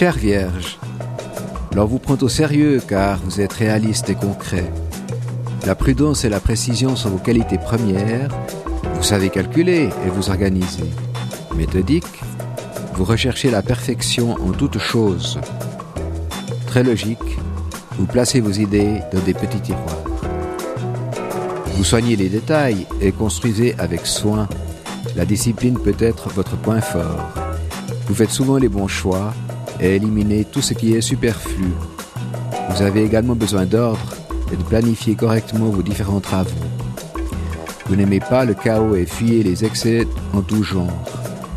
Chère Vierge, l'on vous prend au sérieux car vous êtes réaliste et concret. La prudence et la précision sont vos qualités premières. Vous savez calculer et vous organiser. Méthodique, vous recherchez la perfection en toute chose. Très logique, vous placez vos idées dans des petits tiroirs. Vous soignez les détails et construisez avec soin. La discipline peut être votre point fort. Vous faites souvent les bons choix et éliminez tout ce qui est superflu. Vous avez également besoin d'ordre et de planifier correctement vos différents travaux. Vous n'aimez pas le chaos et fuyez les excès en tout genre.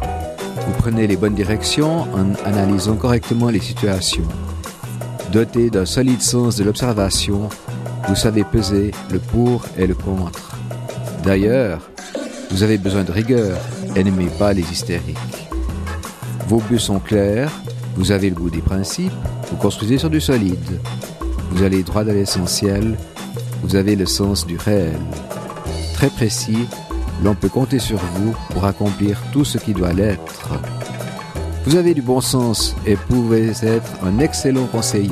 Vous prenez les bonnes directions en analysant correctement les situations. Doté d'un solide sens de l'observation, vous savez peser le pour et le contre. D'ailleurs, vous avez besoin de rigueur et n'aimez pas les hystériques. Vos buts sont clairs, vous avez le goût des principes, vous construisez sur du solide. Vous allez droit à l'essentiel, vous avez le sens du réel. Très précis, l'on peut compter sur vous pour accomplir tout ce qui doit l'être. Vous avez du bon sens et pouvez être un excellent conseiller.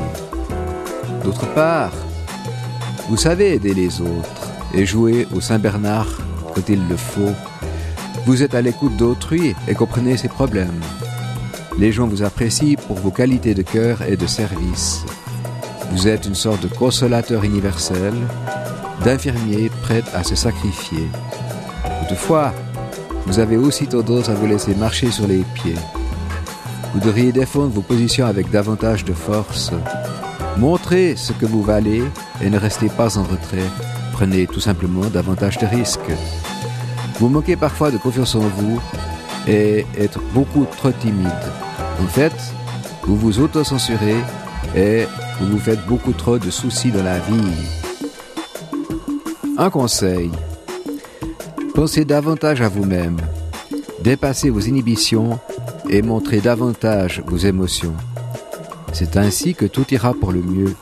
D'autre part, vous savez aider les autres et jouer au Saint-Bernard quand il le faut. Vous êtes à l'écoute d'autrui et comprenez ses problèmes. Les gens vous apprécient pour vos qualités de cœur et de service. Vous êtes une sorte de consolateur universel, d'infirmier prêt à se sacrifier. Toutefois, vous avez aussi tendance à vous laisser marcher sur les pieds. Vous devriez défendre vos positions avec davantage de force. Montrez ce que vous valez et ne restez pas en retrait. Prenez tout simplement davantage de risques. Vous moquez parfois de confiance en vous et être beaucoup trop timide. En fait, vous vous auto-censurez et vous vous faites beaucoup trop de soucis dans la vie. Un conseil. Pensez davantage à vous-même. Dépassez vos inhibitions et montrez davantage vos émotions. C'est ainsi que tout ira pour le mieux.